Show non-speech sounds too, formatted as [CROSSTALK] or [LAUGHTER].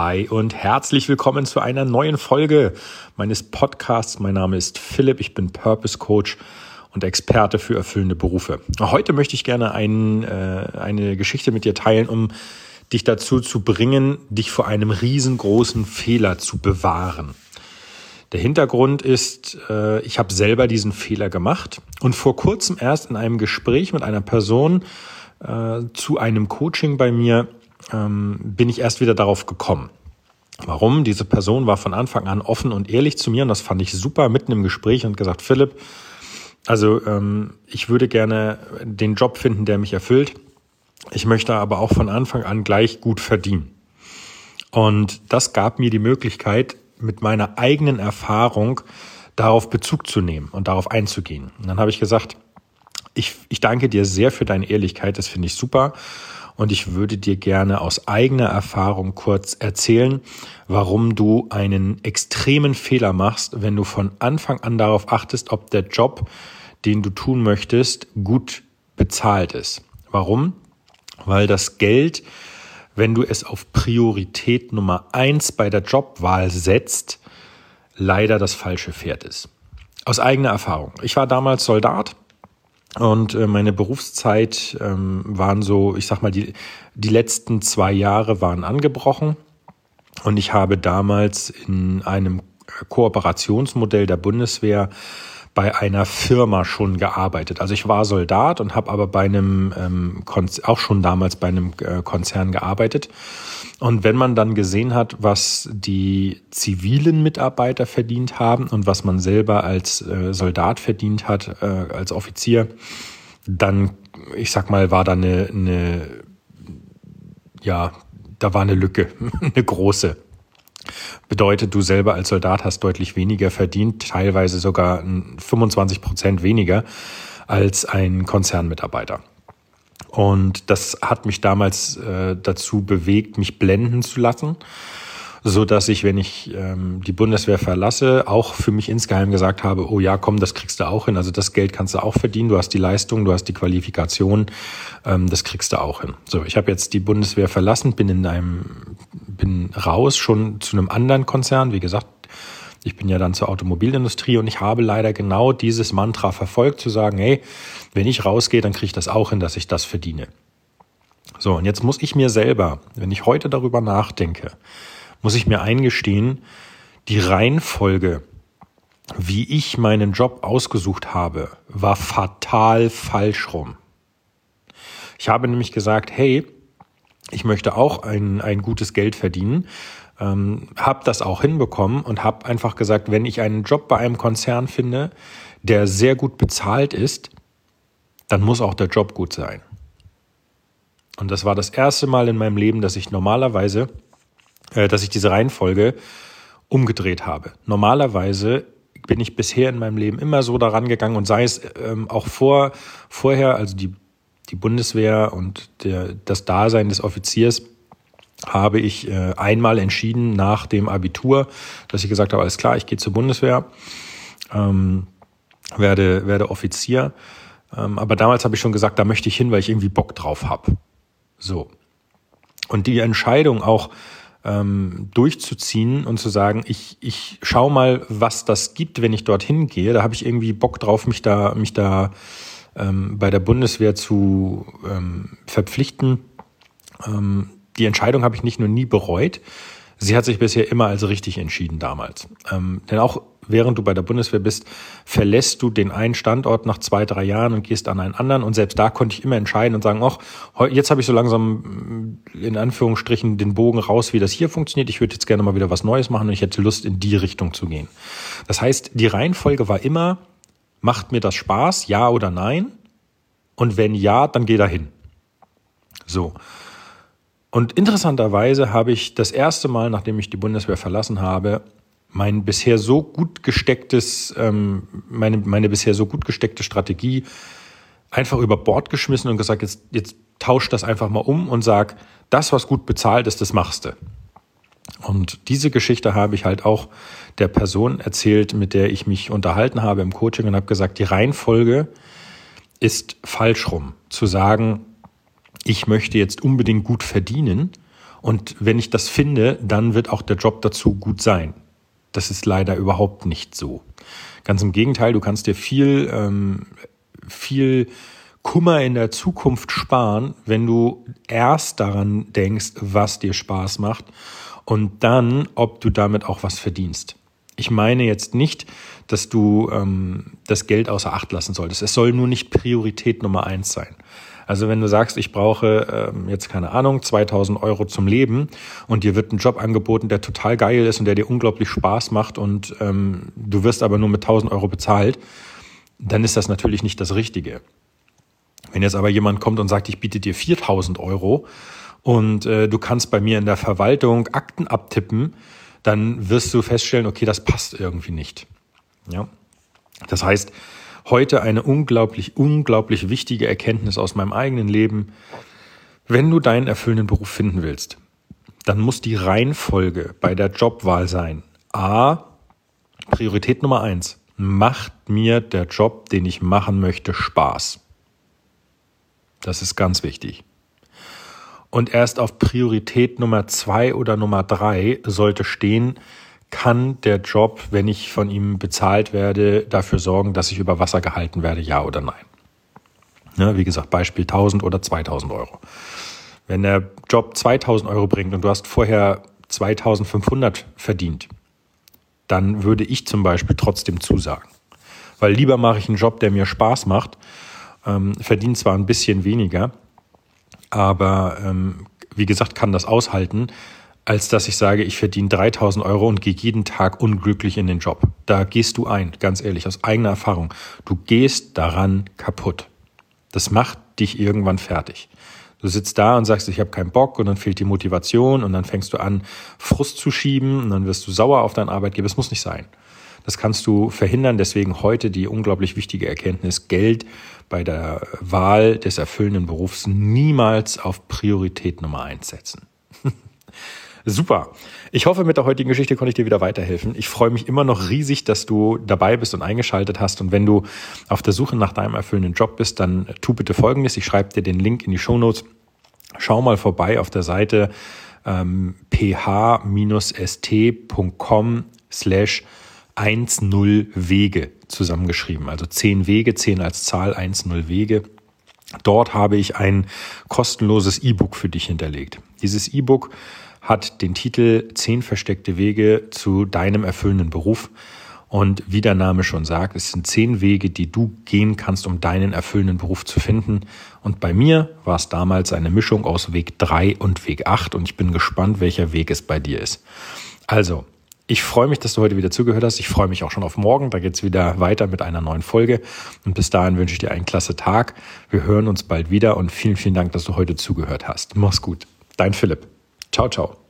Hi und herzlich willkommen zu einer neuen Folge meines Podcasts. Mein Name ist Philipp, ich bin Purpose Coach und Experte für erfüllende Berufe. Heute möchte ich gerne ein, äh, eine Geschichte mit dir teilen, um dich dazu zu bringen, dich vor einem riesengroßen Fehler zu bewahren. Der Hintergrund ist, äh, ich habe selber diesen Fehler gemacht und vor kurzem erst in einem Gespräch mit einer Person äh, zu einem Coaching bei mir ähm, bin ich erst wieder darauf gekommen. Warum? Diese Person war von Anfang an offen und ehrlich zu mir und das fand ich super mitten im Gespräch und gesagt, Philipp, also ähm, ich würde gerne den Job finden, der mich erfüllt. Ich möchte aber auch von Anfang an gleich gut verdienen. Und das gab mir die Möglichkeit, mit meiner eigenen Erfahrung darauf Bezug zu nehmen und darauf einzugehen. Und dann habe ich gesagt, ich, ich danke dir sehr für deine Ehrlichkeit, das finde ich super und ich würde dir gerne aus eigener Erfahrung kurz erzählen, warum du einen extremen Fehler machst, wenn du von Anfang an darauf achtest, ob der Job, den du tun möchtest, gut bezahlt ist. Warum? Weil das Geld, wenn du es auf Priorität Nummer eins bei der Jobwahl setzt, leider das falsche Pferd ist. Aus eigener Erfahrung. Ich war damals Soldat und äh, meine Berufszeit ähm, waren so, ich sag mal, die, die letzten zwei Jahre waren angebrochen. Und ich habe damals in einem Kooperationsmodell der Bundeswehr bei einer Firma schon gearbeitet. Also ich war Soldat und habe aber bei einem ähm, auch schon damals bei einem äh, Konzern gearbeitet. Und wenn man dann gesehen hat, was die zivilen Mitarbeiter verdient haben und was man selber als äh, Soldat verdient hat, äh, als Offizier, dann, ich sag mal, war da eine, eine ja, da war eine Lücke, [LAUGHS] eine große. Bedeutet, du selber als Soldat hast deutlich weniger verdient, teilweise sogar 25 Prozent weniger als ein Konzernmitarbeiter. Und das hat mich damals äh, dazu bewegt, mich blenden zu lassen, so dass ich, wenn ich ähm, die Bundeswehr verlasse, auch für mich insgeheim gesagt habe, oh ja, komm, das kriegst du auch hin. Also das Geld kannst du auch verdienen. Du hast die Leistung, du hast die Qualifikation, ähm, das kriegst du auch hin. So, ich habe jetzt die Bundeswehr verlassen, bin in einem bin raus schon zu einem anderen Konzern. Wie gesagt, ich bin ja dann zur Automobilindustrie und ich habe leider genau dieses Mantra verfolgt, zu sagen, hey, wenn ich rausgehe, dann kriege ich das auch hin, dass ich das verdiene. So, und jetzt muss ich mir selber, wenn ich heute darüber nachdenke, muss ich mir eingestehen, die Reihenfolge, wie ich meinen Job ausgesucht habe, war fatal falsch rum. Ich habe nämlich gesagt, hey, ich möchte auch ein, ein gutes Geld verdienen, ähm, habe das auch hinbekommen und habe einfach gesagt, wenn ich einen Job bei einem Konzern finde, der sehr gut bezahlt ist, dann muss auch der Job gut sein. Und das war das erste Mal in meinem Leben, dass ich normalerweise, äh, dass ich diese Reihenfolge umgedreht habe. Normalerweise bin ich bisher in meinem Leben immer so daran gegangen und sei es ähm, auch vor, vorher, also die die Bundeswehr und der, das Dasein des Offiziers habe ich äh, einmal entschieden nach dem Abitur, dass ich gesagt habe, alles klar, ich gehe zur Bundeswehr, ähm, werde, werde Offizier. Ähm, aber damals habe ich schon gesagt, da möchte ich hin, weil ich irgendwie Bock drauf habe. So. Und die Entscheidung auch ähm, durchzuziehen und zu sagen, ich, ich schau mal, was das gibt, wenn ich dorthin gehe, da habe ich irgendwie Bock drauf, mich da, mich da ähm, bei der Bundeswehr zu ähm, verpflichten. Ähm, die Entscheidung habe ich nicht nur nie bereut, sie hat sich bisher immer als richtig entschieden damals. Ähm, denn auch während du bei der Bundeswehr bist, verlässt du den einen Standort nach zwei, drei Jahren und gehst an einen anderen. Und selbst da konnte ich immer entscheiden und sagen, ach, jetzt habe ich so langsam in Anführungsstrichen den Bogen raus, wie das hier funktioniert. Ich würde jetzt gerne mal wieder was Neues machen und ich hätte Lust, in die Richtung zu gehen. Das heißt, die Reihenfolge war immer, Macht mir das Spaß, ja oder nein? Und wenn ja, dann geh dahin. So. Und interessanterweise habe ich das erste Mal, nachdem ich die Bundeswehr verlassen habe, mein bisher so gut gestecktes, ähm, meine, meine bisher so gut gesteckte Strategie einfach über Bord geschmissen und gesagt, jetzt, jetzt tausch das einfach mal um und sag, das, was gut bezahlt ist, das machst du. Und diese Geschichte habe ich halt auch der Person erzählt, mit der ich mich unterhalten habe im Coaching und habe gesagt, die Reihenfolge ist falsch rum. Zu sagen, ich möchte jetzt unbedingt gut verdienen Und wenn ich das finde, dann wird auch der Job dazu gut sein. Das ist leider überhaupt nicht so. Ganz im Gegenteil, du kannst dir viel, ähm, viel Kummer in der Zukunft sparen, wenn du erst daran denkst, was dir Spaß macht und dann, ob du damit auch was verdienst. Ich meine jetzt nicht, dass du ähm, das Geld außer Acht lassen solltest. Es soll nur nicht Priorität Nummer eins sein. Also wenn du sagst, ich brauche ähm, jetzt keine Ahnung 2000 Euro zum Leben und dir wird ein Job angeboten, der total geil ist und der dir unglaublich Spaß macht und ähm, du wirst aber nur mit 1000 Euro bezahlt, dann ist das natürlich nicht das Richtige. Wenn jetzt aber jemand kommt und sagt, ich biete dir 4000 Euro und äh, du kannst bei mir in der Verwaltung Akten abtippen, dann wirst du feststellen, okay, das passt irgendwie nicht. Ja. Das heißt, heute eine unglaublich, unglaublich wichtige Erkenntnis aus meinem eigenen Leben. Wenn du deinen erfüllenden Beruf finden willst, dann muss die Reihenfolge bei der Jobwahl sein. A, Priorität Nummer eins. Macht mir der Job, den ich machen möchte, Spaß? Das ist ganz wichtig. Und erst auf Priorität Nummer zwei oder Nummer drei sollte stehen, kann der Job, wenn ich von ihm bezahlt werde, dafür sorgen, dass ich über Wasser gehalten werde, ja oder nein. Ja, wie gesagt, Beispiel 1000 oder 2000 Euro. Wenn der Job 2000 Euro bringt und du hast vorher 2500 verdient, dann würde ich zum Beispiel trotzdem zusagen. Weil lieber mache ich einen Job, der mir Spaß macht, ähm, verdiene zwar ein bisschen weniger, aber ähm, wie gesagt, kann das aushalten, als dass ich sage, ich verdiene 3000 Euro und gehe jeden Tag unglücklich in den Job. Da gehst du ein, ganz ehrlich, aus eigener Erfahrung. Du gehst daran kaputt. Das macht dich irgendwann fertig. Du sitzt da und sagst, ich habe keinen Bock und dann fehlt die Motivation und dann fängst du an, Frust zu schieben und dann wirst du sauer auf deinen Arbeitgeber. Es muss nicht sein. Das kannst du verhindern. Deswegen heute die unglaublich wichtige Erkenntnis, Geld bei der Wahl des erfüllenden Berufs niemals auf Priorität Nummer eins setzen. Super. Ich hoffe, mit der heutigen Geschichte konnte ich dir wieder weiterhelfen. Ich freue mich immer noch riesig, dass du dabei bist und eingeschaltet hast. Und wenn du auf der Suche nach deinem erfüllenden Job bist, dann tu bitte Folgendes. Ich schreibe dir den Link in die Show Notes. Schau mal vorbei auf der Seite ähm, ph-st.com slash 10 Wege zusammengeschrieben. Also 10 Wege, 10 als Zahl, 10 Wege. Dort habe ich ein kostenloses E-Book für dich hinterlegt. Dieses E-Book hat den Titel Zehn versteckte Wege zu deinem erfüllenden Beruf. Und wie der Name schon sagt, es sind zehn Wege, die du gehen kannst, um deinen erfüllenden Beruf zu finden. Und bei mir war es damals eine Mischung aus Weg drei und Weg acht. Und ich bin gespannt, welcher Weg es bei dir ist. Also, ich freue mich, dass du heute wieder zugehört hast. Ich freue mich auch schon auf morgen. Da geht es wieder weiter mit einer neuen Folge. Und bis dahin wünsche ich dir einen klasse Tag. Wir hören uns bald wieder und vielen, vielen Dank, dass du heute zugehört hast. Mach's gut. Dein Philipp. Ciao, ciao.